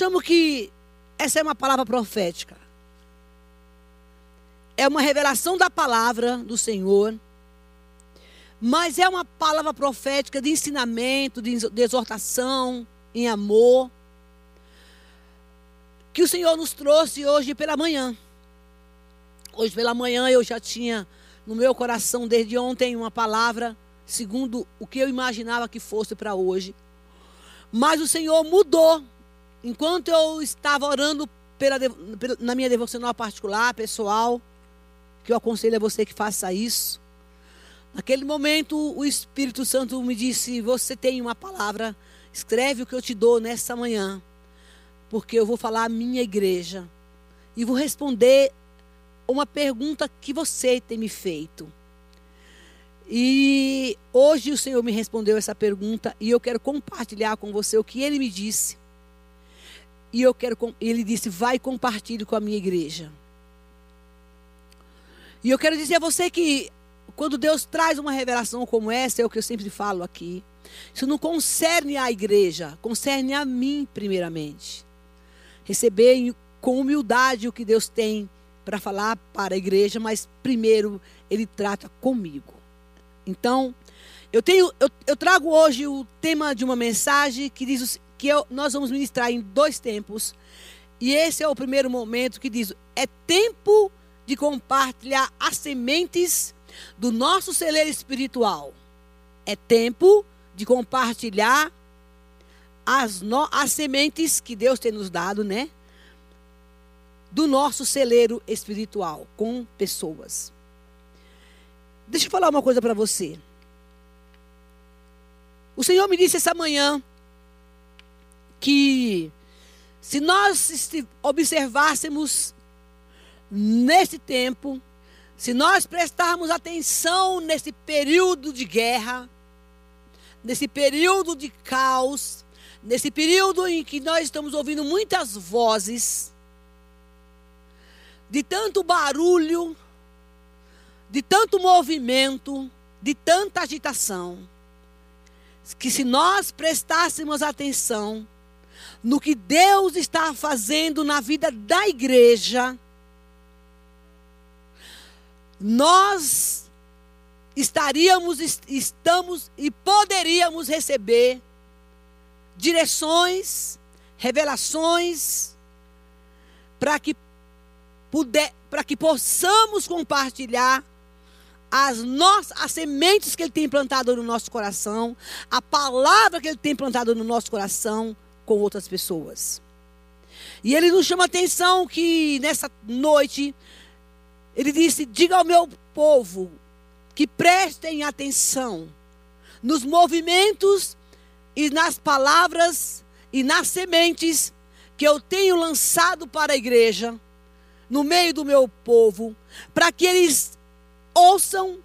chamo que essa é uma palavra profética. É uma revelação da palavra do Senhor. Mas é uma palavra profética de ensinamento, de exortação, em amor. Que o Senhor nos trouxe hoje pela manhã. Hoje pela manhã eu já tinha no meu coração desde ontem uma palavra, segundo o que eu imaginava que fosse para hoje. Mas o Senhor mudou Enquanto eu estava orando pela, pela, na minha devocional particular, pessoal, que eu aconselho a você que faça isso. Naquele momento, o Espírito Santo me disse: Você tem uma palavra, escreve o que eu te dou nessa manhã, porque eu vou falar à minha igreja e vou responder uma pergunta que você tem me feito. E hoje o Senhor me respondeu essa pergunta e eu quero compartilhar com você o que ele me disse. E eu quero, ele disse, vai compartilhe com a minha igreja. E eu quero dizer a você que quando Deus traz uma revelação como essa, é o que eu sempre falo aqui. Isso não concerne à igreja, concerne a mim primeiramente. Receber com humildade o que Deus tem para falar para a igreja, mas primeiro ele trata comigo. Então, eu tenho eu, eu trago hoje o tema de uma mensagem que diz que eu, nós vamos ministrar em dois tempos. E esse é o primeiro momento que diz: é tempo de compartilhar as sementes do nosso celeiro espiritual. É tempo de compartilhar as, no, as sementes que Deus tem nos dado, né? Do nosso celeiro espiritual com pessoas. Deixa eu falar uma coisa para você. O Senhor me disse essa manhã que se nós observássemos nesse tempo, se nós prestarmos atenção nesse período de guerra, nesse período de caos, nesse período em que nós estamos ouvindo muitas vozes, de tanto barulho, de tanto movimento, de tanta agitação, que se nós prestássemos atenção, no que Deus está fazendo na vida da igreja, nós estaríamos, estamos e poderíamos receber direções, revelações, para que puder, que possamos compartilhar as nossas as sementes que ele tem plantado no nosso coração, a palavra que ele tem plantado no nosso coração com outras pessoas. E ele nos chama a atenção que nessa noite, ele disse: Diga ao meu povo que prestem atenção nos movimentos e nas palavras e nas sementes que eu tenho lançado para a igreja, no meio do meu povo, para que eles ouçam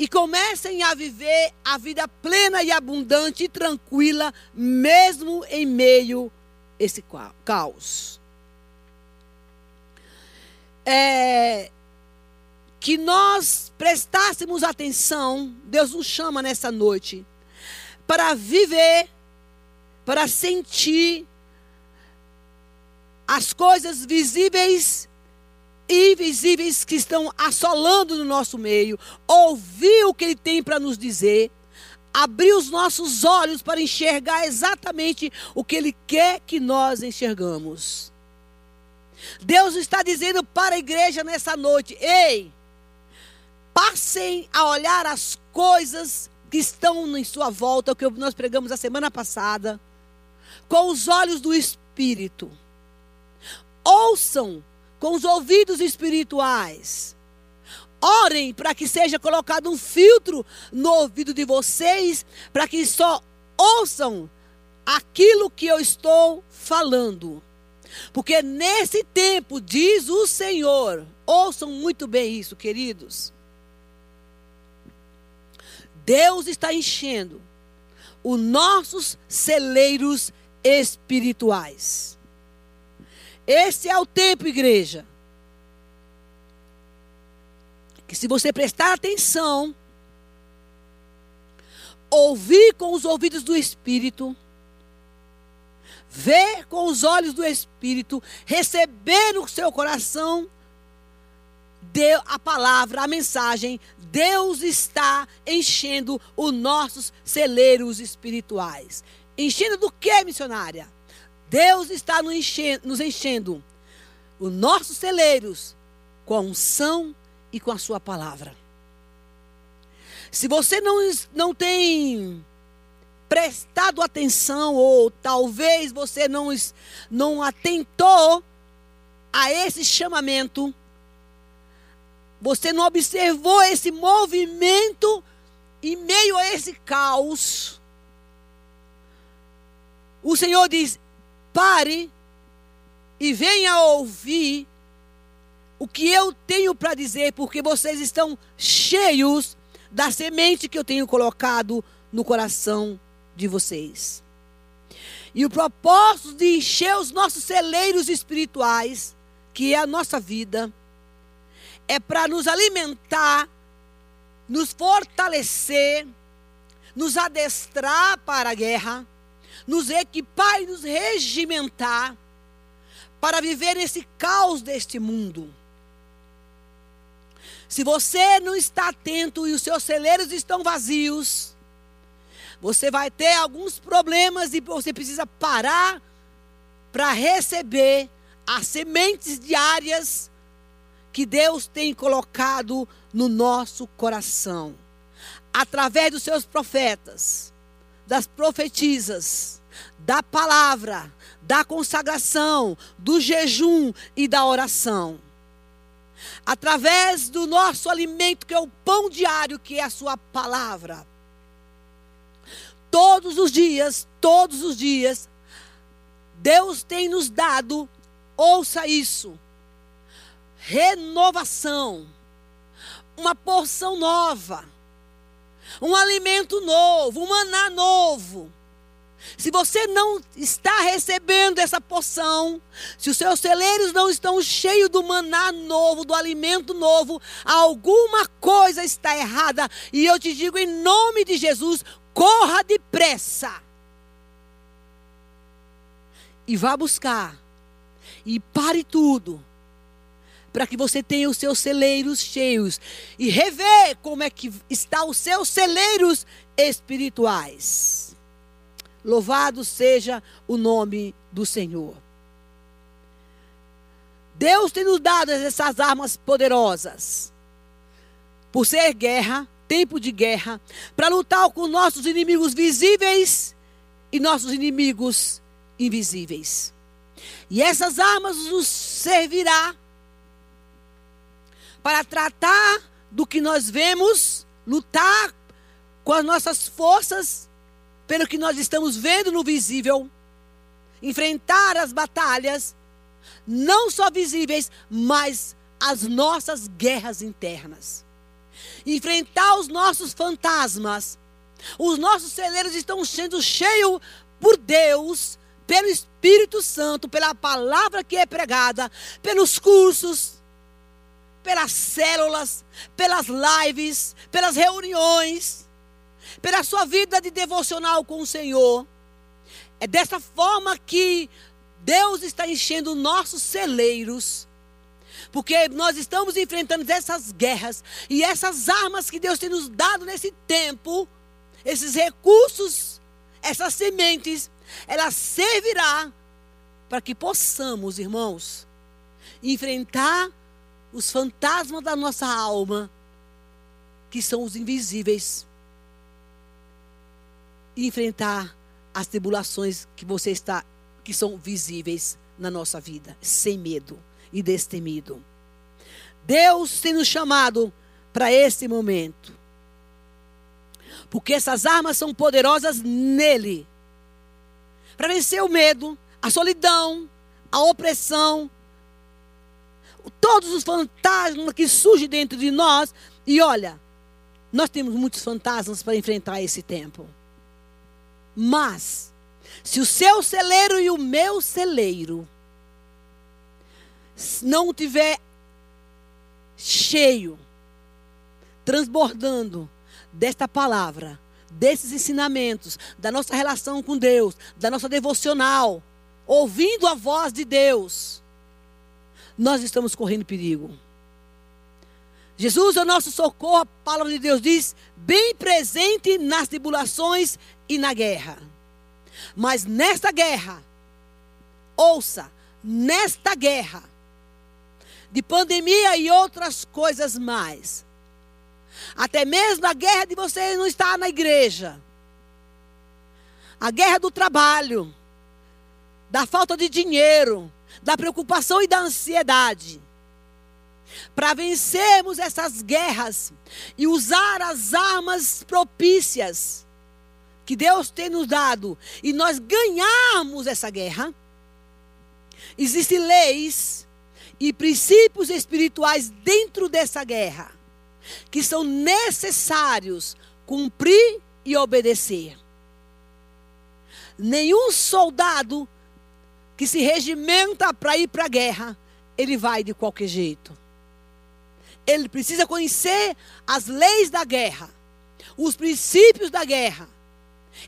e comecem a viver a vida plena e abundante e tranquila, mesmo em meio a esse caos. É, que nós prestássemos atenção, Deus nos chama nessa noite, para viver, para sentir as coisas visíveis invisíveis que estão assolando no nosso meio, ouvir o que Ele tem para nos dizer, abrir os nossos olhos para enxergar exatamente o que Ele quer que nós enxergamos. Deus está dizendo para a igreja nessa noite: ei, passem a olhar as coisas que estão em sua volta, o que nós pregamos a semana passada, com os olhos do Espírito. Ouçam com os ouvidos espirituais. Orem para que seja colocado um filtro no ouvido de vocês, para que só ouçam aquilo que eu estou falando. Porque nesse tempo, diz o Senhor, ouçam muito bem isso, queridos. Deus está enchendo os nossos celeiros espirituais. Esse é o tempo, igreja. Que se você prestar atenção, ouvir com os ouvidos do Espírito, ver com os olhos do Espírito, receber no seu coração deu a palavra, a mensagem, Deus está enchendo os nossos celeiros espirituais. Enchendo do que, missionária? Deus está nos enchendo, nos enchendo os nossos celeiros com a unção e com a sua palavra. Se você não, não tem prestado atenção, ou talvez você não, não atentou a esse chamamento, você não observou esse movimento em meio a esse caos. O Senhor diz: pare e venha ouvir o que eu tenho para dizer, porque vocês estão cheios da semente que eu tenho colocado no coração de vocês. E o propósito de encher os nossos celeiros espirituais, que é a nossa vida, é para nos alimentar, nos fortalecer, nos adestrar para a guerra, nos equipar e nos regimentar para viver nesse caos deste mundo. Se você não está atento e os seus celeiros estão vazios, você vai ter alguns problemas e você precisa parar para receber as sementes diárias que Deus tem colocado no nosso coração, através dos seus profetas, das profetisas, da palavra, da consagração, do jejum e da oração. Através do nosso alimento, que é o pão diário, que é a sua palavra. Todos os dias, todos os dias, Deus tem nos dado, ouça isso, renovação, uma porção nova, um alimento novo, um maná novo. Se você não está recebendo essa porção, se os seus celeiros não estão cheios do maná novo, do alimento novo, alguma coisa está errada. E eu te digo em nome de Jesus: corra depressa. E vá buscar. E pare tudo para que você tenha os seus celeiros cheios e rever como é que está os seus celeiros espirituais. Louvado seja o nome do Senhor. Deus tem nos dado essas armas poderosas. Por ser guerra, tempo de guerra, para lutar com nossos inimigos visíveis e nossos inimigos invisíveis. E essas armas nos servirá para tratar do que nós vemos, lutar com as nossas forças, pelo que nós estamos vendo no visível, enfrentar as batalhas, não só visíveis, mas as nossas guerras internas. Enfrentar os nossos fantasmas. Os nossos celeiros estão sendo cheios por Deus, pelo Espírito Santo, pela palavra que é pregada, pelos cursos, pelas células, pelas lives, pelas reuniões, pela sua vida de devocional com o Senhor. É dessa forma que Deus está enchendo nossos celeiros. Porque nós estamos enfrentando essas guerras e essas armas que Deus tem nos dado nesse tempo, esses recursos, essas sementes, ela servirá para que possamos, irmãos, enfrentar os fantasmas da nossa alma, que são os invisíveis, enfrentar as tribulações que você está, que são visíveis na nossa vida, sem medo e destemido. Deus tem nos chamado para esse momento. Porque essas armas são poderosas nele. Para vencer o medo, a solidão, a opressão, todos os fantasmas que surgem dentro de nós. E olha, nós temos muitos fantasmas para enfrentar esse tempo. Mas, se o seu celeiro e o meu celeiro não tiver cheio, transbordando desta palavra, desses ensinamentos, da nossa relação com Deus, da nossa devocional, ouvindo a voz de Deus, nós estamos correndo perigo. Jesus é o nosso socorro, a palavra de Deus diz, bem presente nas tribulações e na guerra. Mas nesta guerra, ouça, nesta guerra, de pandemia e outras coisas mais, até mesmo a guerra de você não estar na igreja, a guerra do trabalho, da falta de dinheiro, da preocupação e da ansiedade. Para vencermos essas guerras e usar as armas propícias que Deus tem nos dado e nós ganharmos essa guerra, existem leis e princípios espirituais dentro dessa guerra que são necessários cumprir e obedecer. Nenhum soldado que se regimenta para ir para a guerra, ele vai de qualquer jeito. Ele precisa conhecer as leis da guerra, os princípios da guerra.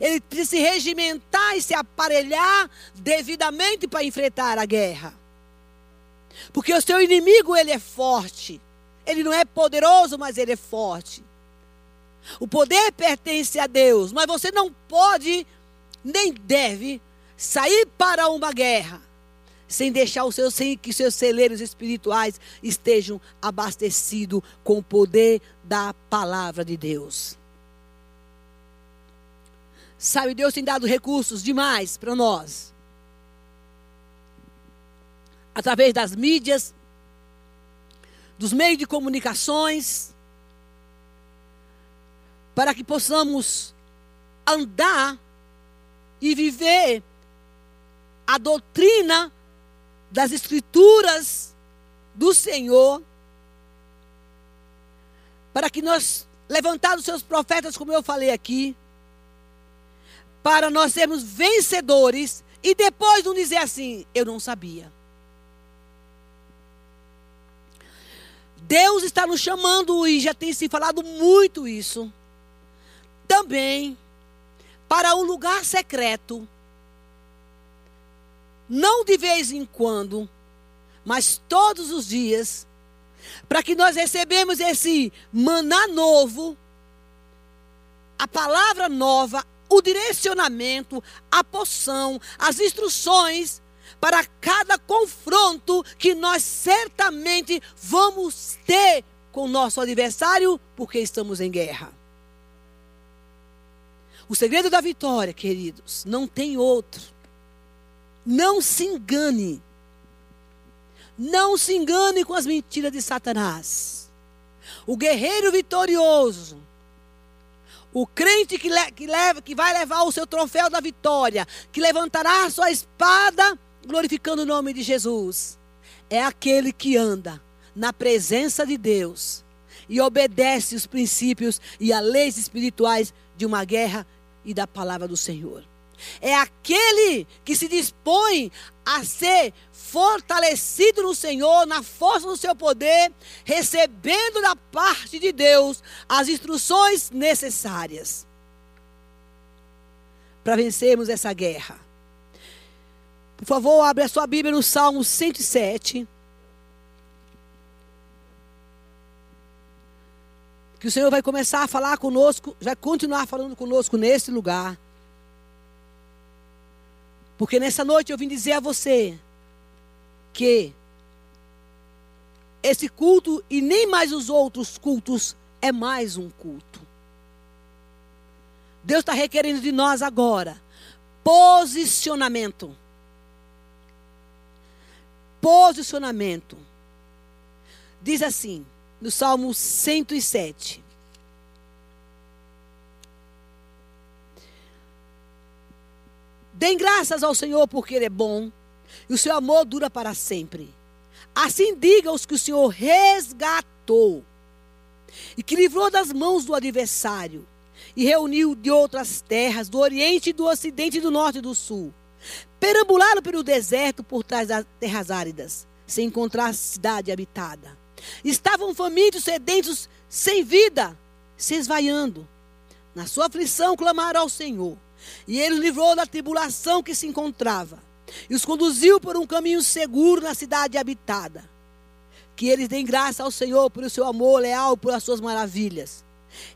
Ele precisa se regimentar e se aparelhar devidamente para enfrentar a guerra. Porque o seu inimigo, ele é forte. Ele não é poderoso, mas ele é forte. O poder pertence a Deus, mas você não pode nem deve sair para uma guerra sem deixar os seus, sem que seus celeiros espirituais estejam abastecidos com o poder da palavra de Deus. Sabe, Deus tem dado recursos demais para nós. Através das mídias, dos meios de comunicações, para que possamos andar e viver a doutrina das Escrituras do Senhor, para que nós, levantados seus profetas, como eu falei aqui, para nós sermos vencedores e depois não dizer assim, eu não sabia. Deus está nos chamando e já tem se falado muito isso. Também para um lugar secreto. Não de vez em quando, mas todos os dias, para que nós recebemos esse maná novo, a palavra nova, o direcionamento, a poção, as instruções para cada confronto que nós certamente vamos ter com o nosso adversário, porque estamos em guerra. O segredo da vitória, queridos, não tem outro. Não se engane. Não se engane com as mentiras de Satanás. O guerreiro vitorioso, o crente que, le, que, leva, que vai levar o seu troféu da vitória, que levantará a sua espada, glorificando o nome de Jesus, é aquele que anda na presença de Deus e obedece os princípios e as leis espirituais de uma guerra e da palavra do Senhor. É aquele que se dispõe a ser fortalecido no Senhor, na força do seu poder, recebendo da parte de Deus as instruções necessárias para vencermos essa guerra. Por favor, abra a sua Bíblia no Salmo 107. que o Senhor vai começar a falar conosco, vai continuar falando conosco nesse lugar. Porque nessa noite eu vim dizer a você que esse culto e nem mais os outros cultos é mais um culto. Deus está requerendo de nós agora posicionamento. Posicionamento. Diz assim: no Salmo 107. Dêem graças ao Senhor porque Ele é bom e o seu amor dura para sempre. Assim diga os que o Senhor resgatou e que livrou das mãos do adversário e reuniu de outras terras, do Oriente, do Ocidente, do Norte e do Sul. Perambularam pelo deserto por trás das terras áridas, sem encontrar cidade habitada. Estavam famintos, sedentos, sem vida, se esvaiando. Na sua aflição clamaram ao Senhor. E ele livrou da tribulação que se encontrava. e os conduziu por um caminho seguro na cidade habitada. Que eles deem graça ao Senhor por o seu amor leal, por as suas maravilhas.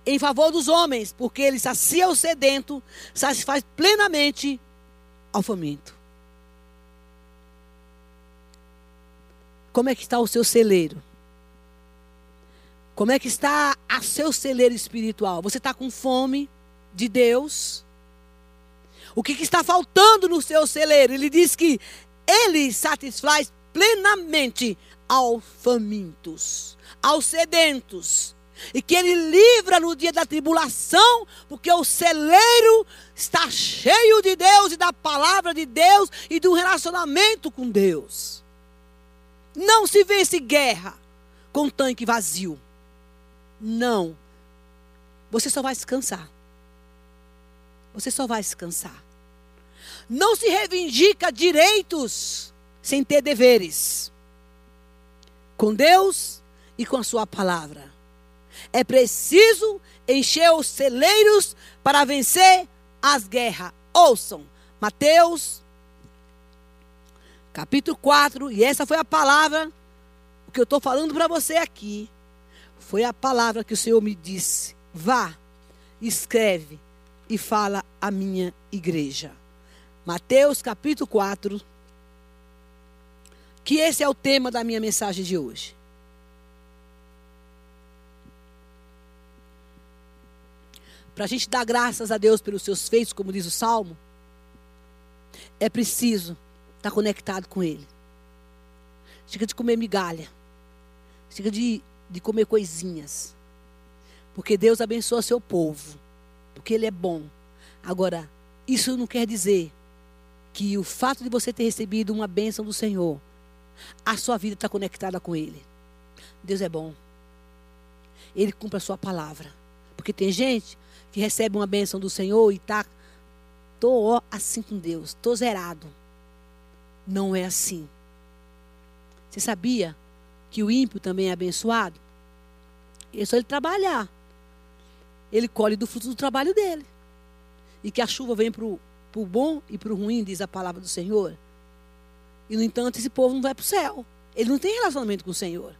Em favor dos homens, porque ele sacia o sedento, satisfaz plenamente ao faminto. Como é que está o seu celeiro? Como é que está a seu celeiro espiritual? Você está com fome de Deus? O que, que, está faltando no seu celeiro? Ele diz que ele satisfaz plenamente aos famintos, aos sedentos. E que ele livra no dia da tribulação, porque o celeiro está cheio de Deus e da palavra de Deus e um relacionamento com Deus. Não se vence guerra com tanque vazio. Não. Você só vai se cansar. Você só vai se cansar. Não se reivindica direitos sem ter deveres. Com Deus e com a sua palavra. É preciso encher os celeiros para vencer as guerras. Ouçam, Mateus, capítulo 4, e essa foi a palavra que eu estou falando para você aqui. Foi a palavra que o Senhor me disse: vá, escreve e fala à minha igreja. Mateus capítulo 4. Que esse é o tema da minha mensagem de hoje. Para a gente dar graças a Deus pelos seus feitos, como diz o Salmo, é preciso estar conectado com Ele. Chega de comer migalha. Chega de de comer coisinhas. Porque Deus abençoa seu povo. Porque Ele é bom. Agora, isso não quer dizer que o fato de você ter recebido uma bênção do Senhor, a sua vida está conectada com Ele. Deus é bom. Ele cumpre a sua palavra. Porque tem gente que recebe uma bênção do Senhor e está. Estou assim com Deus, estou zerado. Não é assim. Você sabia que o ímpio também é abençoado? É só ele trabalhar. Ele colhe do fruto do trabalho dele. E que a chuva vem para o bom e para o ruim, diz a palavra do Senhor. E, no entanto, esse povo não vai para o céu. Ele não tem relacionamento com o Senhor.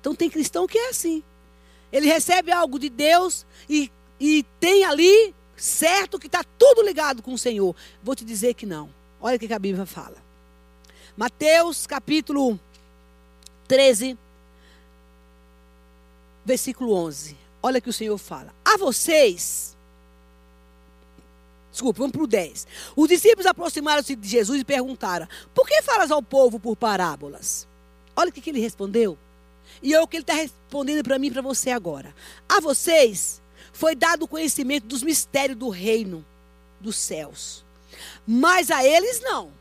Então, tem cristão que é assim. Ele recebe algo de Deus e, e tem ali certo que está tudo ligado com o Senhor. Vou te dizer que não. Olha o que a Bíblia fala. Mateus capítulo 13, versículo 11. Olha que o Senhor fala. A vocês. Desculpa, vamos para o 10. Os discípulos aproximaram-se de Jesus e perguntaram: Por que falas ao povo por parábolas? Olha o que, que ele respondeu. E é o que ele está respondendo para mim e para você agora. A vocês foi dado o conhecimento dos mistérios do reino dos céus. Mas a eles não.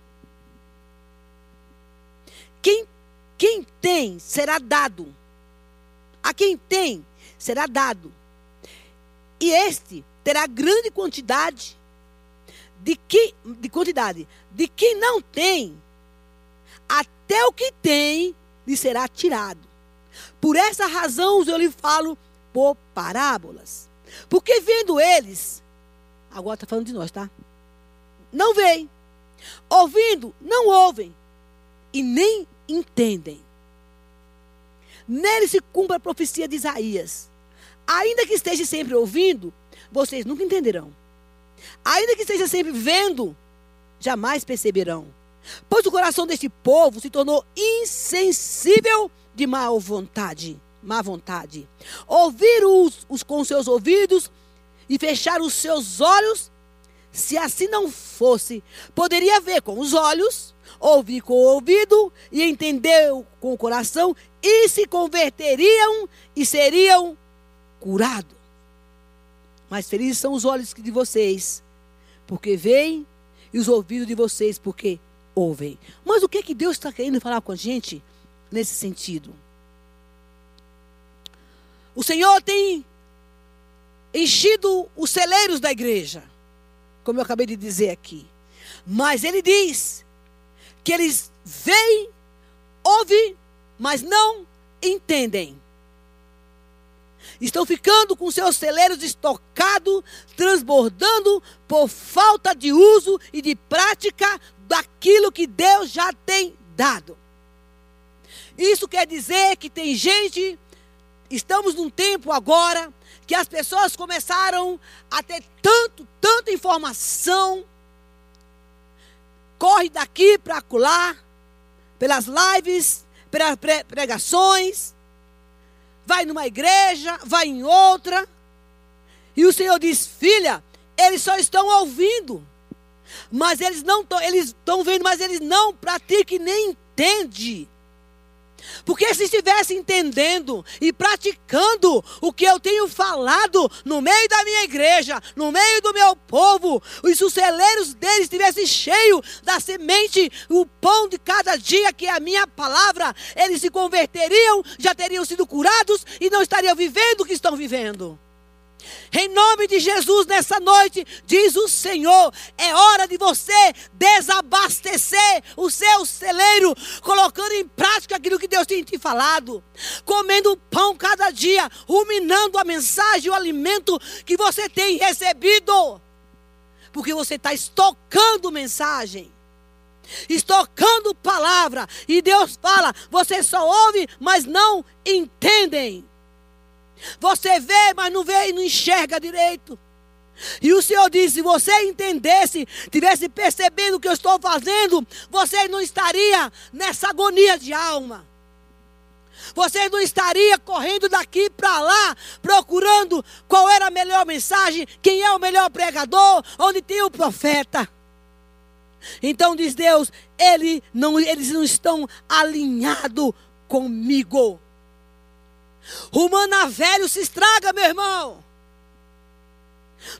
Quem quem tem será dado. A quem tem será dado. E este terá grande quantidade de que de quantidade de quem não tem até o que tem lhe será tirado. Por essa razão eu lhe falo por parábolas. Porque vendo eles, agora está falando de nós, tá? Não veem. Ouvindo, não ouvem. E nem entendem. Nele se cumpre a profecia de Isaías. Ainda que esteja sempre ouvindo, vocês nunca entenderão. Ainda que esteja sempre vendo, jamais perceberão. Pois o coração deste povo se tornou insensível de má vontade. Má vontade. Ouviram os, com seus ouvidos e fecharam os seus olhos. Se assim não fosse, poderia ver com os olhos, ouvir com o ouvido e entender com o coração e se converteriam e seriam curados. Mas felizes são os olhos de vocês, porque veem, e os ouvidos de vocês, porque ouvem. Mas o que, é que Deus está querendo falar com a gente nesse sentido? O Senhor tem enchido os celeiros da igreja, como eu acabei de dizer aqui. Mas Ele diz que eles veem, ouvem, mas não entendem. Estão ficando com seus celeiros estocados, transbordando por falta de uso e de prática daquilo que Deus já tem dado. Isso quer dizer que tem gente, estamos num tempo agora que as pessoas começaram a ter tanto, tanta informação, corre daqui para acolá, pelas lives, pelas pregações, vai numa igreja, vai em outra, e o Senhor diz: filha, eles só estão ouvindo, mas eles não estão, eles estão vendo, mas eles não praticam e nem entendem. Porque se estivesse entendendo e praticando o que eu tenho falado no meio da minha igreja, no meio do meu povo, os celeiros deles estivessem cheios da semente, o pão de cada dia, que é a minha palavra, eles se converteriam, já teriam sido curados e não estariam vivendo o que estão vivendo. Em nome de Jesus, nessa noite, diz o Senhor: é hora de você desabastecer o seu celeiro, colocando em prática aquilo que Deus tem te falado, comendo pão cada dia, ruminando a mensagem, o alimento que você tem recebido, porque você está estocando mensagem estocando palavra. E Deus fala: você só ouve, mas não entendem. Você vê, mas não vê e não enxerga direito. E o Senhor disse: se você entendesse, tivesse percebendo o que eu estou fazendo, você não estaria nessa agonia de alma. Você não estaria correndo daqui para lá, procurando qual era a melhor mensagem, quem é o melhor pregador, onde tem o profeta. Então diz Deus, ele não, eles não estão alinhados comigo. O maná velho se estraga, meu irmão.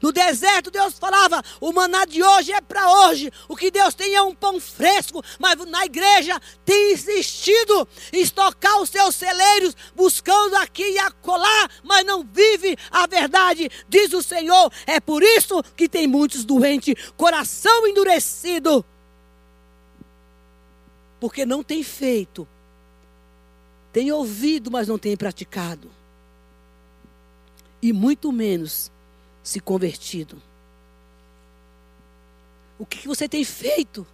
No deserto, Deus falava: o maná de hoje é para hoje. O que Deus tem é um pão fresco. Mas na igreja tem insistido em estocar os seus celeiros, buscando aqui e acolá, mas não vive a verdade, diz o Senhor. É por isso que tem muitos doentes, coração endurecido. Porque não tem feito tem ouvido, mas não tem praticado. E muito menos se convertido. O que você tem feito?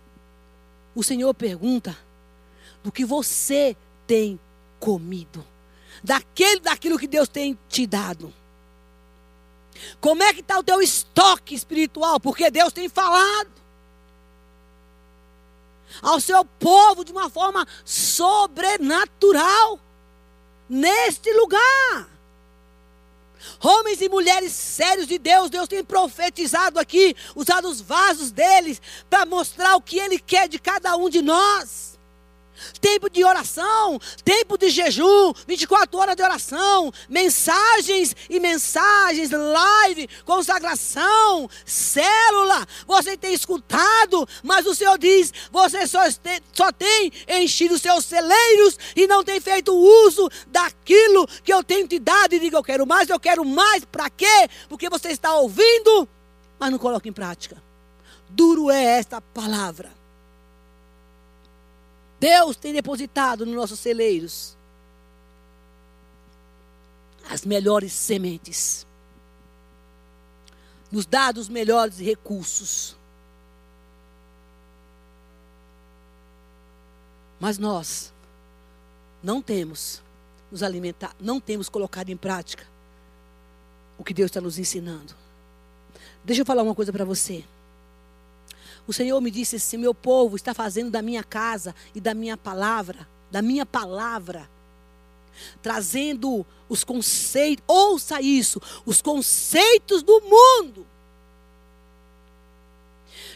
O Senhor pergunta do que você tem comido, daquele, daquilo que Deus tem te dado. Como é que está o teu estoque espiritual? Porque Deus tem falado ao seu povo de uma forma sobrenatural neste lugar. Homens e mulheres sérios de Deus, Deus tem profetizado aqui, usado os vasos deles para mostrar o que Ele quer de cada um de nós tempo de oração, tempo de jejum, 24 horas de oração, mensagens e mensagens, live, consagração, célula. Você tem escutado, mas o Senhor diz: você só tem, só tem enchido seus celeiros e não tem feito uso daquilo que eu tenho te dado. E diga: eu quero mais, eu quero mais. Para quê? Porque você está ouvindo, mas não coloca em prática. Duro é esta palavra. Deus tem depositado nos nossos celeiros as melhores sementes, nos dado os melhores recursos. Mas nós não temos nos alimentar, não temos colocado em prática o que Deus está nos ensinando. Deixa eu falar uma coisa para você. O Senhor me disse assim: meu povo está fazendo da minha casa e da minha palavra, da minha palavra, trazendo os conceitos, ouça isso, os conceitos do mundo,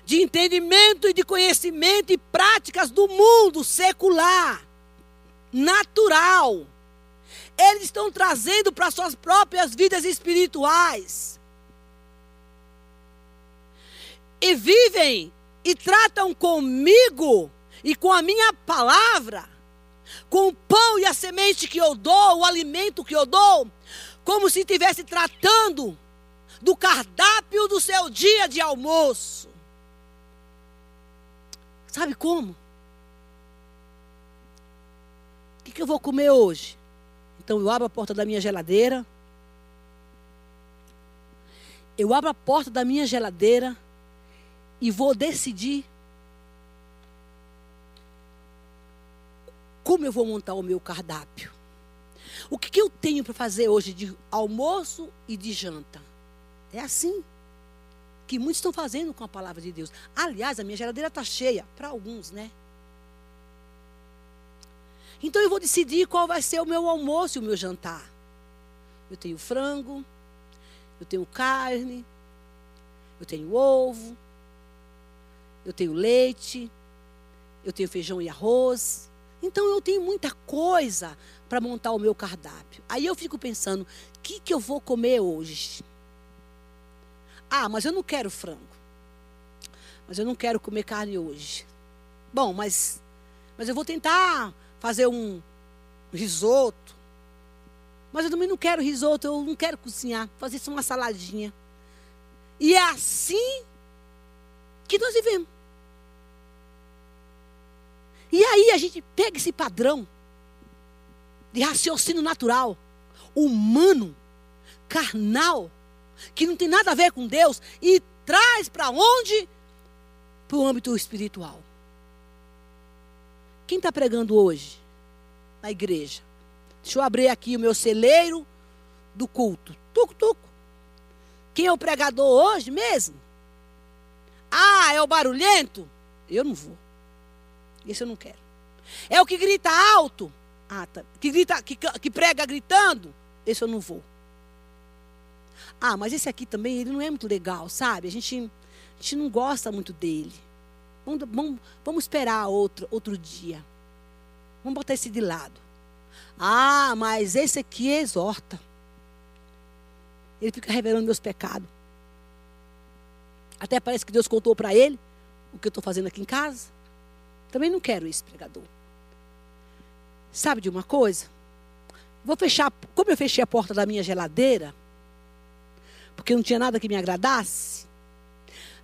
de entendimento e de conhecimento e práticas do mundo secular, natural. Eles estão trazendo para suas próprias vidas espirituais. E vivem e tratam comigo e com a minha palavra, com o pão e a semente que eu dou, o alimento que eu dou, como se estivesse tratando do cardápio do seu dia de almoço. Sabe como? O que, eu vou comer hoje? Então eu abro a porta da minha geladeira. Eu abro a porta da minha geladeira e vou decidir como eu vou montar o meu cardápio. O que, que eu tenho para fazer hoje de almoço e de janta? É assim que muitos estão fazendo com a palavra de Deus. Aliás, a minha geladeira está cheia, para alguns, né? Então eu vou decidir qual vai ser o meu almoço e o meu jantar. Eu tenho frango, eu tenho carne, eu tenho ovo, eu tenho leite, eu tenho feijão e arroz. Então eu tenho muita coisa para montar o meu cardápio. Aí eu fico pensando, o que, que eu vou comer hoje? Ah, mas eu não quero frango. Mas eu não quero comer carne hoje. Bom, mas, mas eu vou tentar fazer um risoto. Mas eu também não quero risoto, eu não quero cozinhar, fazer só uma saladinha. E é assim que nós vivemos. E aí a gente pega esse padrão de raciocínio natural, humano, carnal, que não tem nada a ver com Deus, e traz para onde? Para o âmbito espiritual. Quem está pregando hoje na igreja? Deixa eu abrir aqui o meu celeiro do culto. Tuco, tuco. Quem é o pregador hoje mesmo? Ah, é o barulhento? Eu não vou. Esse eu não quero. É o que grita alto? Ah, tá. Que, grita, que, que prega gritando? Esse eu não vou. Ah, mas esse aqui também, ele não é muito legal, sabe? A gente, a gente não gosta muito dele. Vamos, vamos, vamos esperar outro, outro dia. Vamos botar esse de lado. Ah, mas esse aqui exorta. Ele fica revelando meus pecados. Até parece que Deus contou para ele o que eu estou fazendo aqui em casa. Também não quero esse pregador. Sabe de uma coisa? Vou fechar, como eu fechei a porta da minha geladeira, porque não tinha nada que me agradasse.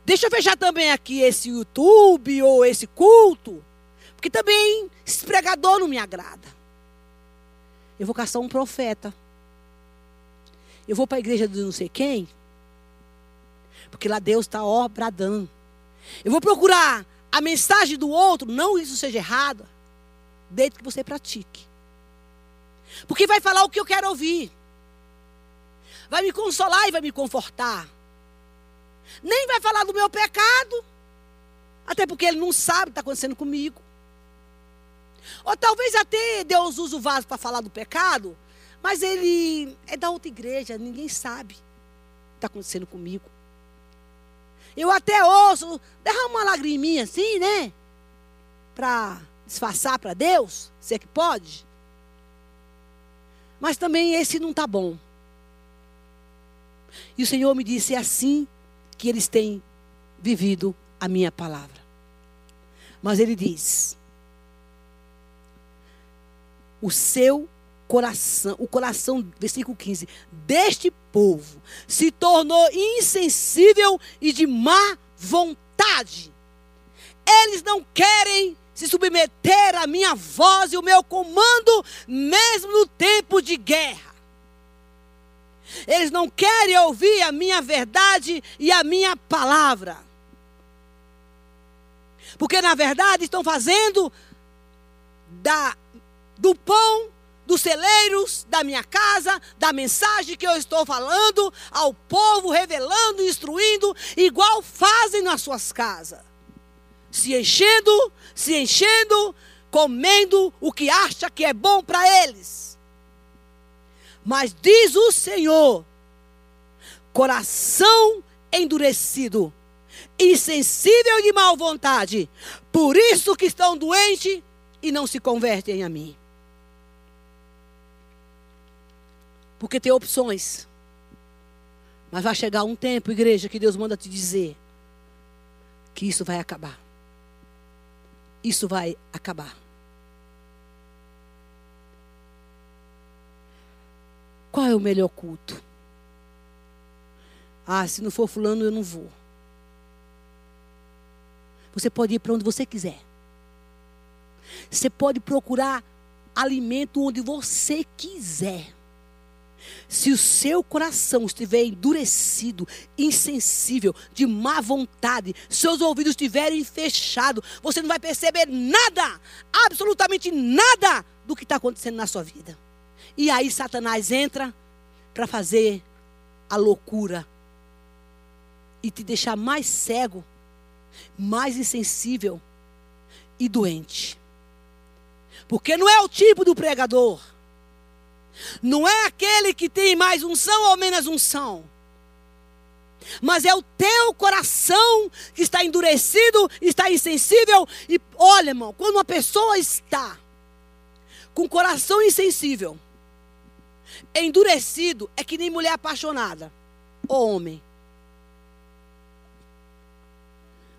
Deixa eu fechar também aqui esse YouTube ou esse culto, porque também esse pregador não me agrada. Eu vou caçar um profeta. Eu vou para a igreja de não sei quem, porque lá Deus está ó bradando. Eu vou procurar a mensagem do outro, não isso seja errado, desde que você pratique. Porque vai falar o que eu quero ouvir. Vai me consolar e vai me confortar. Nem vai falar do meu pecado. Até porque ele não sabe o que está acontecendo comigo. Ou talvez até Deus use o vaso para falar do pecado, mas ele é da outra igreja, ninguém sabe o que está acontecendo comigo. Eu até ouço, derrama uma lagriminha assim, né? Para disfarçar para Deus, se é que pode. Mas também esse não está bom. E o Senhor me disse: é assim que eles têm vivido a minha palavra. Mas Ele diz: o seu coração, o coração, versículo 15, deste povo se tornou insensível e de má vontade. Eles não querem se submeter à minha voz e o meu comando, mesmo no tempo de guerra. Eles não querem ouvir a minha verdade e a minha palavra. Porque na verdade estão fazendo da do pão dos celeiros da minha casa, da mensagem que eu estou falando ao povo, revelando, instruindo, igual fazem nas suas casas. Se enchendo, se enchendo, comendo o que acha que é bom para eles. Mas diz o Senhor: coração endurecido, insensível de mal vontade, por isso que estão doentes e não se convertem a mim. Porque tem opções. Mas vai chegar um tempo, igreja, que Deus manda te dizer que isso vai acabar. Isso vai acabar. Qual é o melhor culto? Ah, se não for fulano, eu não vou. Você pode ir para onde você quiser. Você pode procurar alimento onde você quiser. Se o seu coração estiver endurecido, insensível, de má vontade, seus ouvidos estiverem fechados, você não vai perceber nada, absolutamente nada do que está acontecendo na sua vida. E aí Satanás entra para fazer a loucura e te deixar mais cego, mais insensível e doente. Porque não é o tipo do pregador. Não é aquele que tem mais unção ou menos unção. Mas é o teu coração que está endurecido, está insensível. E olha, irmão, quando uma pessoa está com coração insensível, endurecido, é que nem mulher apaixonada. Ou homem.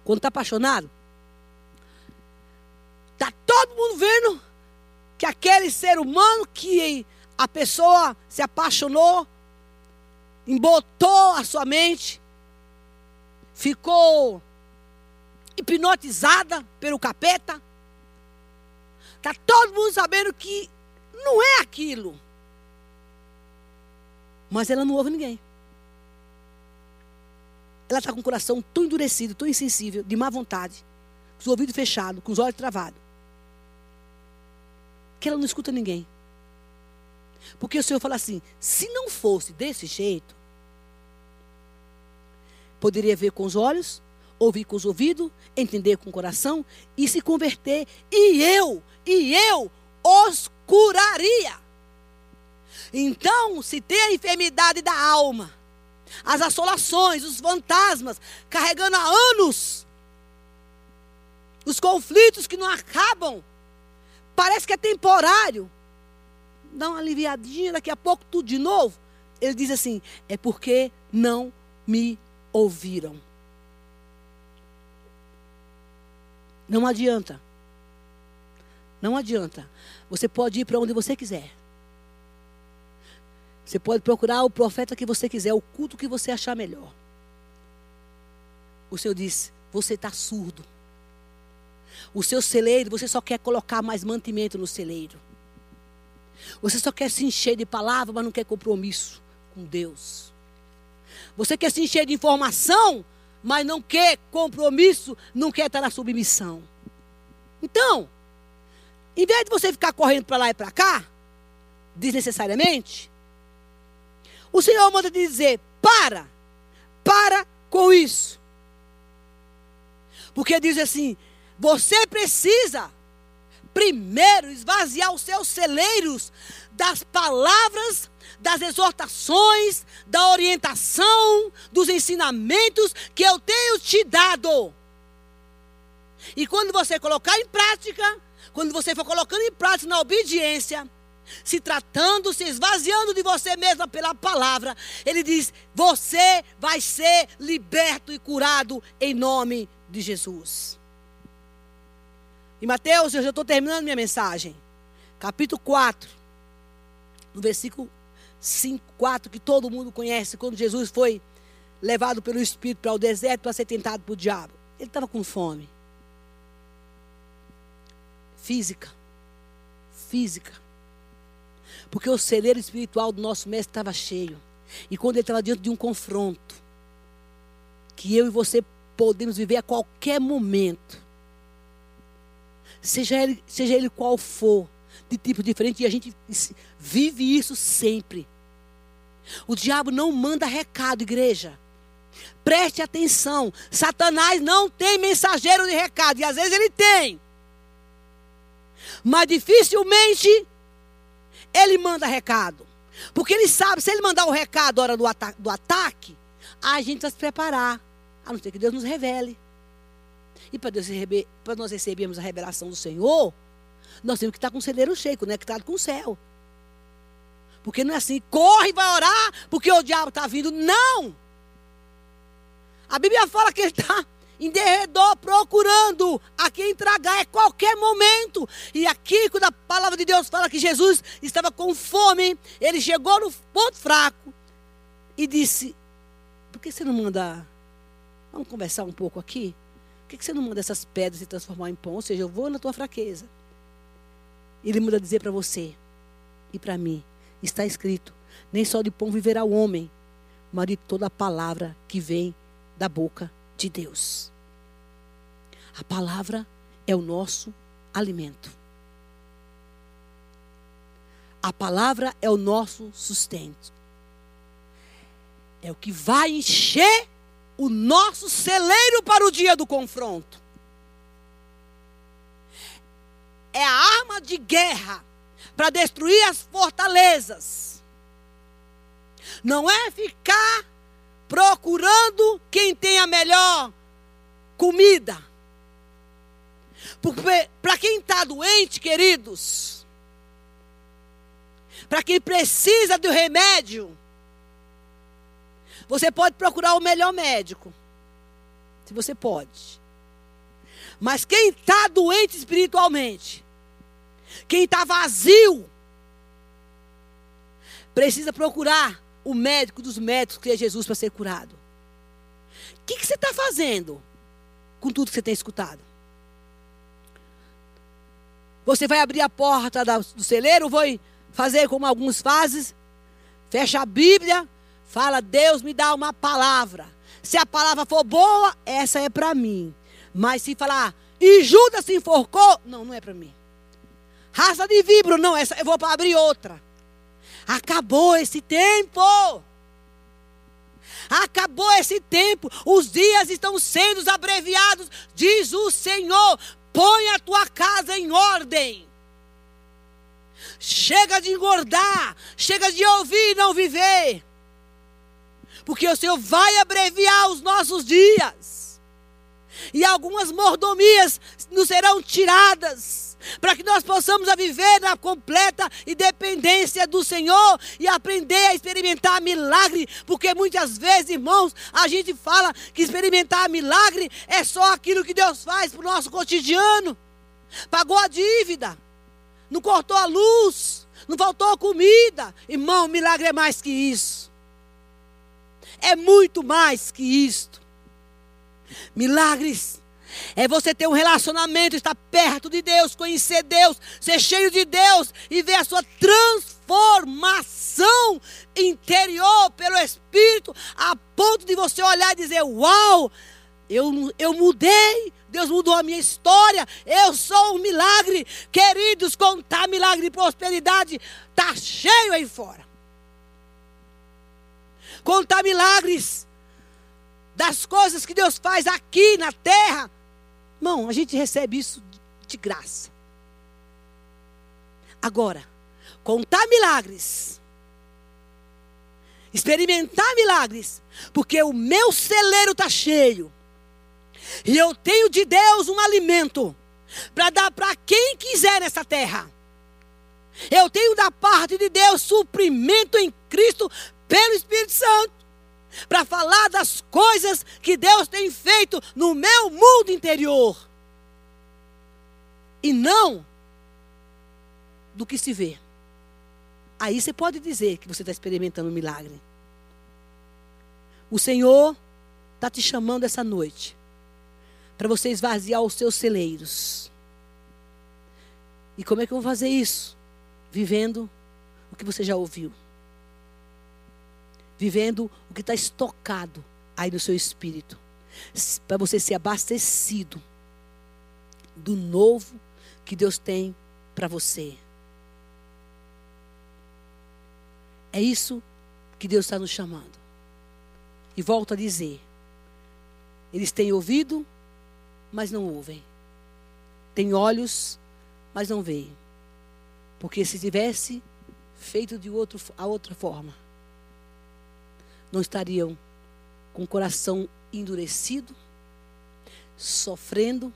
Quando está apaixonado, está todo mundo vendo que aquele ser humano que a pessoa se apaixonou, embotou a sua mente, ficou hipnotizada pelo capeta. Está todo mundo sabendo que não é aquilo. Mas ela não ouve ninguém. Ela está com o coração tão endurecido, tão insensível, de má vontade, com os ouvidos fechados, com os olhos travados, que ela não escuta ninguém. Porque o Senhor fala assim: se não fosse desse jeito, poderia ver com os olhos, ouvir com os ouvidos, entender com o coração e se converter, e eu, e eu os curaria. Então, se tem a enfermidade da alma, as assolações, os fantasmas, carregando há anos, os conflitos que não acabam, parece que é temporário, dá uma aliviadinha, daqui a pouco tudo de novo. Ele diz assim: é porque não me ouviram. Não adianta. Não adianta. Você pode ir para onde você quiser. Você pode procurar o profeta que você quiser, o culto que você achar melhor. O Senhor diz: você está surdo. O seu celeiro, você só quer colocar mais mantimento no celeiro. Você só quer se encher de palavra, mas não quer compromisso com Deus. Você quer se encher de informação, mas não quer compromisso, não quer estar na submissão. Então, em vez de você ficar correndo para lá e para cá, desnecessariamente, o Senhor manda dizer: para, para com isso. Porque diz assim: você precisa primeiro esvaziar os seus celeiros das palavras, das exortações, da orientação, dos ensinamentos que eu tenho te dado. E quando você colocar em prática, quando você for colocando em prática na obediência, se tratando, se esvaziando de você mesma pela palavra, ele diz: você vai ser liberto e curado em nome de Jesus. Em Mateus, eu já estou terminando minha mensagem. Capítulo 4, no versículo 5, 4, que todo mundo conhece, quando Jesus foi levado pelo Espírito para o deserto para ser tentado por diabo. Ele estava com fome. Física. Física. Porque o celeiro espiritual do nosso mestre estava cheio. E quando ele estava diante de um confronto, que eu e você podemos viver a qualquer momento, seja ele, seja ele qual for, de tipo diferente, e a gente vive isso sempre. O diabo não manda recado, igreja. Preste atenção. Satanás não tem mensageiro de recado, e às vezes ele tem. Mas dificilmente ele manda recado. Porque ele sabe, se ele mandar o recado hora do, ata do ataque, a gente vai se preparar. A não ser que Deus nos revele. E para nós recebermos a revelação do Senhor, nós temos que estar com o celeiro cheio, conectado com o céu. Porque não é assim, corre e vai orar, porque o diabo está vindo. Não! A Bíblia fala que ele está em derredor procurando a quem tragar a qualquer momento. E aqui, quando a palavra de Deus fala que Jesus estava com fome, ele chegou no ponto fraco e disse: Por que você não manda? Vamos conversar um pouco aqui? Que você não manda essas pedras se transformar em pão? Ou seja, eu vou na tua fraqueza. Ele manda dizer para você e para mim: está escrito, Nem só de pão viverá o homem, mas de toda a palavra que vem da boca de Deus. A palavra é o nosso alimento. A palavra é o nosso sustento. É o que vai encher o nosso celeiro para o dia do confronto. É a arma de guerra para destruir as fortalezas. Não é ficar procurando quem tem a melhor comida. Para quem está doente, queridos, para quem precisa do remédio, você pode procurar o melhor médico. Se você pode. Mas quem está doente espiritualmente, quem está vazio, precisa procurar o médico dos médicos, que é Jesus, para ser curado. O que, que você está fazendo com tudo que você tem escutado? Você vai abrir a porta do celeiro, vai fazer como alguns fazem, fecha a Bíblia, fala, Deus me dá uma palavra. Se a palavra for boa, essa é para mim. Mas se falar, e Judas se enforcou, não, não é para mim. Raça de vibro, não, essa eu vou para abrir outra. Acabou esse tempo. Acabou esse tempo. Os dias estão sendo abreviados, diz o Senhor. Põe a tua casa em ordem. Chega de engordar. Chega de ouvir e não viver. Porque o Senhor vai abreviar os nossos dias. E algumas mordomias nos serão tiradas para que nós possamos viver na completa independência do Senhor e aprender a experimentar milagre, porque muitas vezes, irmãos, a gente fala que experimentar milagre é só aquilo que Deus faz para o nosso cotidiano. Pagou a dívida, não cortou a luz, não faltou comida. Irmão, milagre é mais que isso. É muito mais que isto. Milagres é você ter um relacionamento, estar perto de Deus, conhecer Deus, ser cheio de Deus e ver a sua transformação interior pelo Espírito, a ponto de você olhar e dizer: Uau, eu, eu mudei. Deus mudou a minha história. Eu sou um milagre. Queridos, contar milagre de prosperidade está cheio aí fora. Contar milagres das coisas que Deus faz aqui na terra Irmão, a gente recebe isso de graça. Agora, contar milagres, experimentar milagres, porque o meu celeiro está cheio, e eu tenho de Deus um alimento para dar para quem quiser nessa terra. Eu tenho da parte de Deus suprimento em Cristo pelo Espírito Santo para falar das coisas que Deus tem feito no meu mundo interior. E não do que se vê. Aí você pode dizer que você está experimentando um milagre. O Senhor está te chamando essa noite para você esvaziar os seus celeiros. E como é que eu vou fazer isso? Vivendo o que você já ouviu vivendo o que está estocado aí no seu espírito, para você ser abastecido do novo que Deus tem para você. É isso que Deus está nos chamando. E volto a dizer: eles têm ouvido, mas não ouvem. Têm olhos, mas não veem. Porque se tivesse feito de outro, a outra forma, não estariam com o coração endurecido, sofrendo,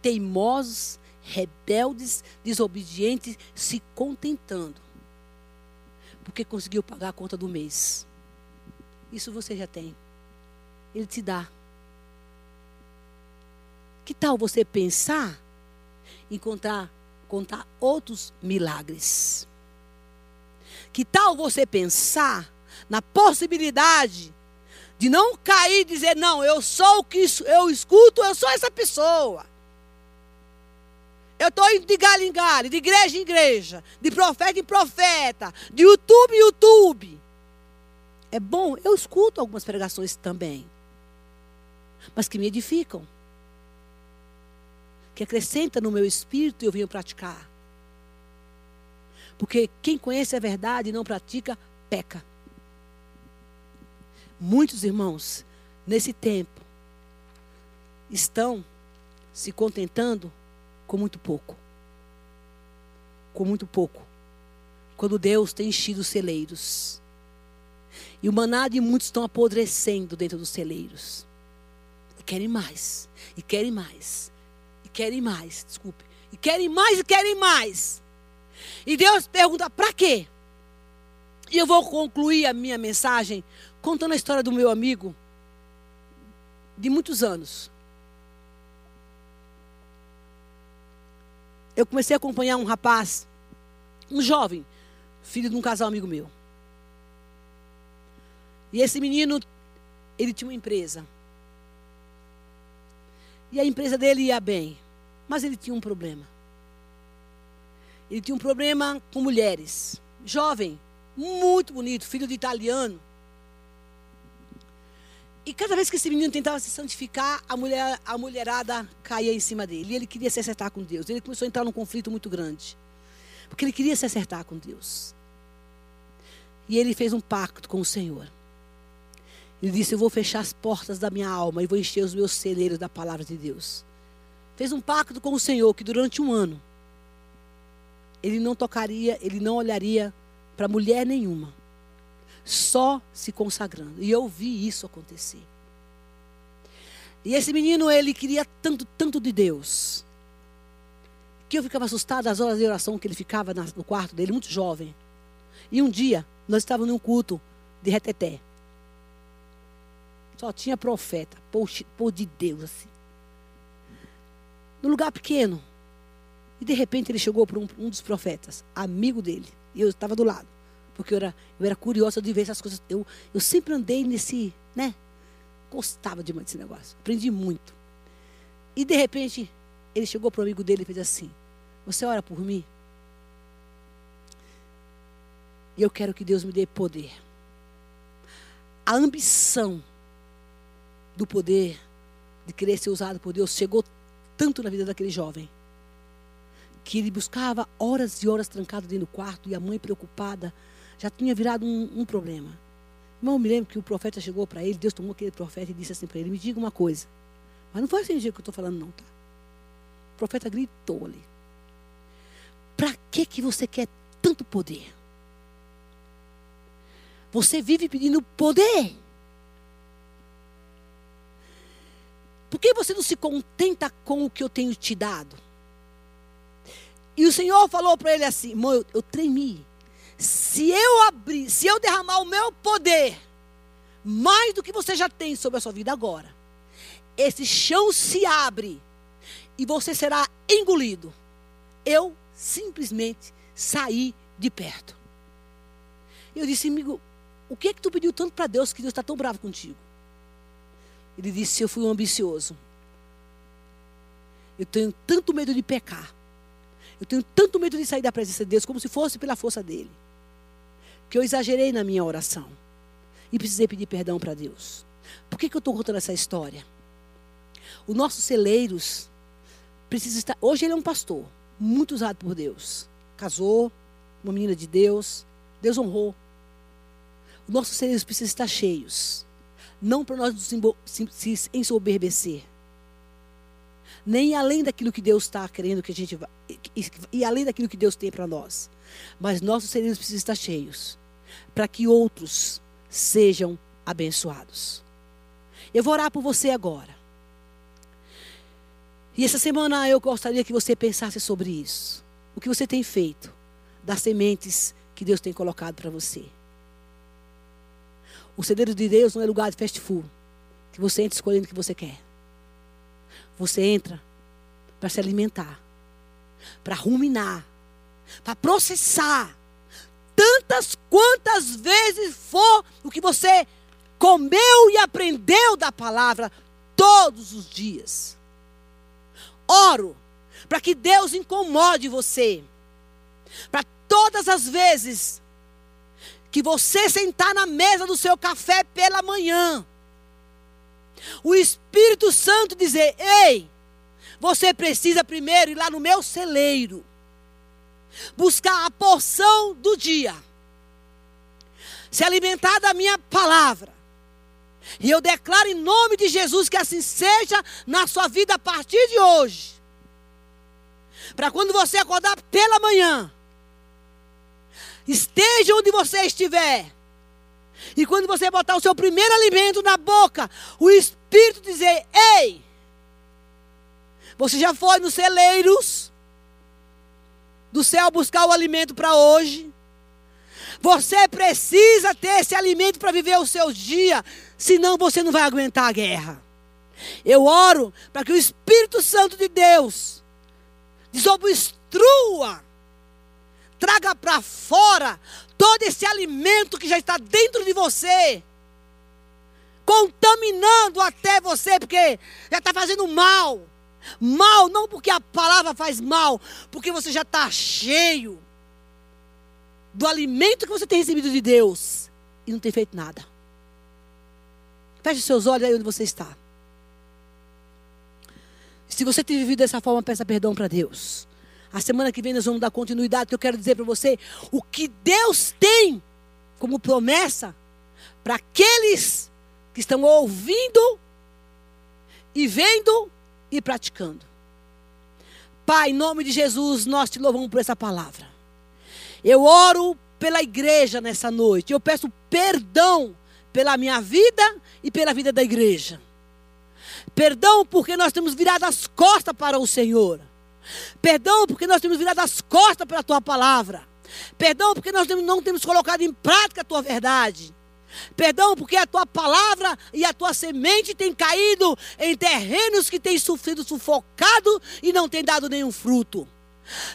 teimosos, rebeldes, desobedientes, se contentando, porque conseguiu pagar a conta do mês. Isso você já tem. Ele te dá. Que tal você pensar em contar, contar outros milagres? Que tal você pensar na possibilidade de não cair e dizer, não, eu sou o que eu escuto, eu sou essa pessoa. Eu estou indo de galho em galho, de igreja em igreja, de profeta em profeta, de YouTube em YouTube. É bom, eu escuto algumas pregações também, mas que me edificam, que acrescentam no meu espírito e eu venho praticar. Porque quem conhece a verdade e não pratica, peca. Muitos irmãos, nesse tempo, estão se contentando com muito pouco. Com muito pouco. Quando Deus tem enchido os celeiros. E o maná de muitos estão apodrecendo dentro dos celeiros. E querem mais. E querem mais. E querem mais. Desculpe. E querem mais e querem mais. E Deus pergunta: para quê? E eu vou concluir a minha mensagem contando a história do meu amigo de muitos anos. eu comecei a acompanhar um rapaz, um jovem, filho de um casal amigo meu. E esse menino, ele tinha uma empresa. E a empresa dele ia bem, mas ele tinha um problema. Ele tinha um problema com mulheres. Jovem, muito bonito, filho de italiano. E cada vez que esse menino tentava se santificar, a, mulher, a mulherada caía em cima dele. E ele queria se acertar com Deus. Ele começou a entrar num conflito muito grande. Porque ele queria se acertar com Deus. E ele fez um pacto com o Senhor. Ele disse: Eu vou fechar as portas da minha alma e vou encher os meus celeiros da palavra de Deus. Fez um pacto com o Senhor que durante um ano ele não tocaria, ele não olharia para mulher nenhuma só se consagrando. E eu vi isso acontecer. E esse menino, ele queria tanto, tanto de Deus. Que eu ficava assustada às horas de oração que ele ficava no quarto dele, muito jovem. E um dia, nós estávamos num culto de reteté. Só tinha profeta, por de Deus, assim. No lugar pequeno. E de repente ele chegou para um, um dos profetas, amigo dele. E eu estava do lado. Porque eu era, eu era curiosa de ver essas coisas. Eu, eu sempre andei nesse, né? Gostava demais desse negócio. Aprendi muito. E de repente, ele chegou para o amigo dele e fez assim: Você ora por mim? E eu quero que Deus me dê poder. A ambição do poder, de querer ser usado por Deus, chegou tanto na vida daquele jovem que ele buscava horas e horas trancado dentro do quarto e a mãe preocupada já tinha virado um, um problema. Irmão, me lembro que o profeta chegou para ele, Deus tomou aquele profeta e disse assim para ele: Me diga uma coisa. Mas não foi assim que eu estou falando, não, tá? O profeta gritou ali: Para que, que você quer tanto poder? Você vive pedindo poder. Por que você não se contenta com o que eu tenho te dado? E o Senhor falou para ele assim: Irmão, eu, eu tremi se eu abrir, se eu derramar o meu poder, mais do que você já tem sobre a sua vida agora, esse chão se abre e você será engolido. Eu simplesmente saí de perto. Eu disse, amigo, o que é que tu pediu tanto para Deus que Deus está tão bravo contigo? Ele disse, eu fui um ambicioso. Eu tenho tanto medo de pecar. Eu tenho tanto medo de sair da presença de Deus, como se fosse pela força dele que eu exagerei na minha oração. E precisei pedir perdão para Deus. Por que, que eu estou contando essa história? O nosso celeiros precisa estar. Hoje ele é um pastor, muito usado por Deus. Casou, uma menina de Deus. Deus honrou. O nosso celeiros precisa estar cheios. Não para nós se ensoberbecer. Nem além daquilo que Deus está querendo que a gente vá. E além daquilo que Deus tem para nós. Mas nossos celeiros precisam estar cheios para que outros sejam abençoados. Eu vou orar por você agora. E essa semana eu gostaria que você pensasse sobre isso. O que você tem feito das sementes que Deus tem colocado para você. O celeiro de Deus não é lugar de fast food, que você entra escolhendo o que você quer. Você entra para se alimentar, para ruminar, para processar tantas quantas vezes for o que você comeu e aprendeu da palavra todos os dias. Oro para que Deus incomode você. Para todas as vezes que você sentar na mesa do seu café pela manhã, o Espírito Santo dizer: Ei, você precisa primeiro ir lá no meu celeiro, buscar a porção do dia, se alimentar da minha palavra. E eu declaro em nome de Jesus que assim seja na sua vida a partir de hoje. Para quando você acordar pela manhã, esteja onde você estiver. E quando você botar o seu primeiro alimento na boca, o Espírito dizer: Ei, você já foi nos celeiros do céu buscar o alimento para hoje? Você precisa ter esse alimento para viver os seus dias, senão você não vai aguentar a guerra. Eu oro para que o Espírito Santo de Deus desobstrua, traga para fora todo esse alimento que já está dentro de você, contaminando até você, porque já está fazendo mal. Mal, não porque a palavra faz mal, porque você já está cheio do alimento que você tem recebido de Deus e não tem feito nada. Feche seus olhos aí onde você está. Se você tem vivido dessa forma, peça perdão para Deus. A semana que vem nós vamos dar continuidade, que eu quero dizer para você o que Deus tem como promessa para aqueles que estão ouvindo e vendo e praticando. Pai, em nome de Jesus, nós te louvamos por essa palavra. Eu oro pela igreja nessa noite. Eu peço perdão pela minha vida e pela vida da igreja. Perdão porque nós temos virado as costas para o Senhor. Perdão porque nós temos virado as costas para a tua palavra. Perdão porque nós não temos colocado em prática a tua verdade. Perdão porque a tua palavra e a tua semente tem caído em terrenos que têm sofrido sufocado e não tem dado nenhum fruto.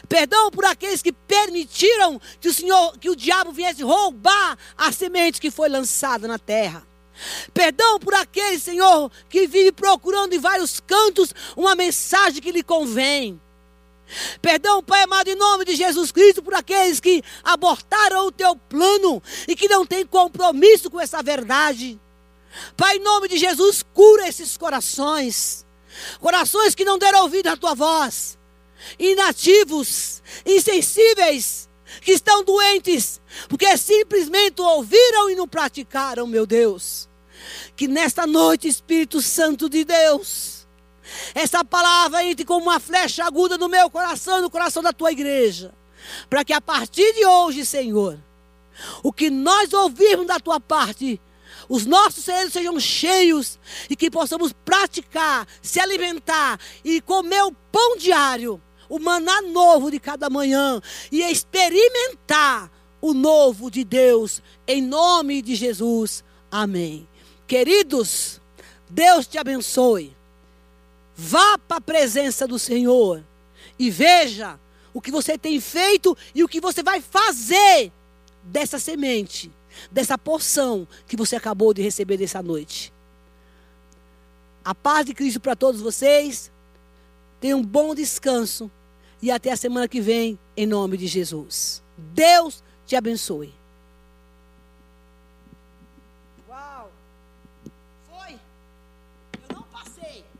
Perdão por aqueles que permitiram que o Senhor, que o diabo viesse roubar a semente que foi lançada na terra. Perdão por aqueles, Senhor, que vive procurando em vários cantos uma mensagem que lhe convém. Perdão, Pai amado, em nome de Jesus Cristo, por aqueles que abortaram o teu plano e que não têm compromisso com essa verdade. Pai, em nome de Jesus, cura esses corações. Corações que não deram ouvido à tua voz. Inativos, insensíveis, que estão doentes, porque simplesmente ouviram e não praticaram, meu Deus. Que nesta noite, Espírito Santo de Deus, essa palavra entre como uma flecha aguda no meu coração e no coração da tua igreja. Para que a partir de hoje, Senhor, o que nós ouvirmos da tua parte, os nossos cerebros sejam cheios e que possamos praticar, se alimentar e comer o pão diário, o maná novo de cada manhã e experimentar o novo de Deus, em nome de Jesus. Amém. Queridos, Deus te abençoe. Vá para a presença do Senhor e veja o que você tem feito e o que você vai fazer dessa semente, dessa porção que você acabou de receber dessa noite. A paz de Cristo para todos vocês. Tenham um bom descanso e até a semana que vem, em nome de Jesus. Deus te abençoe.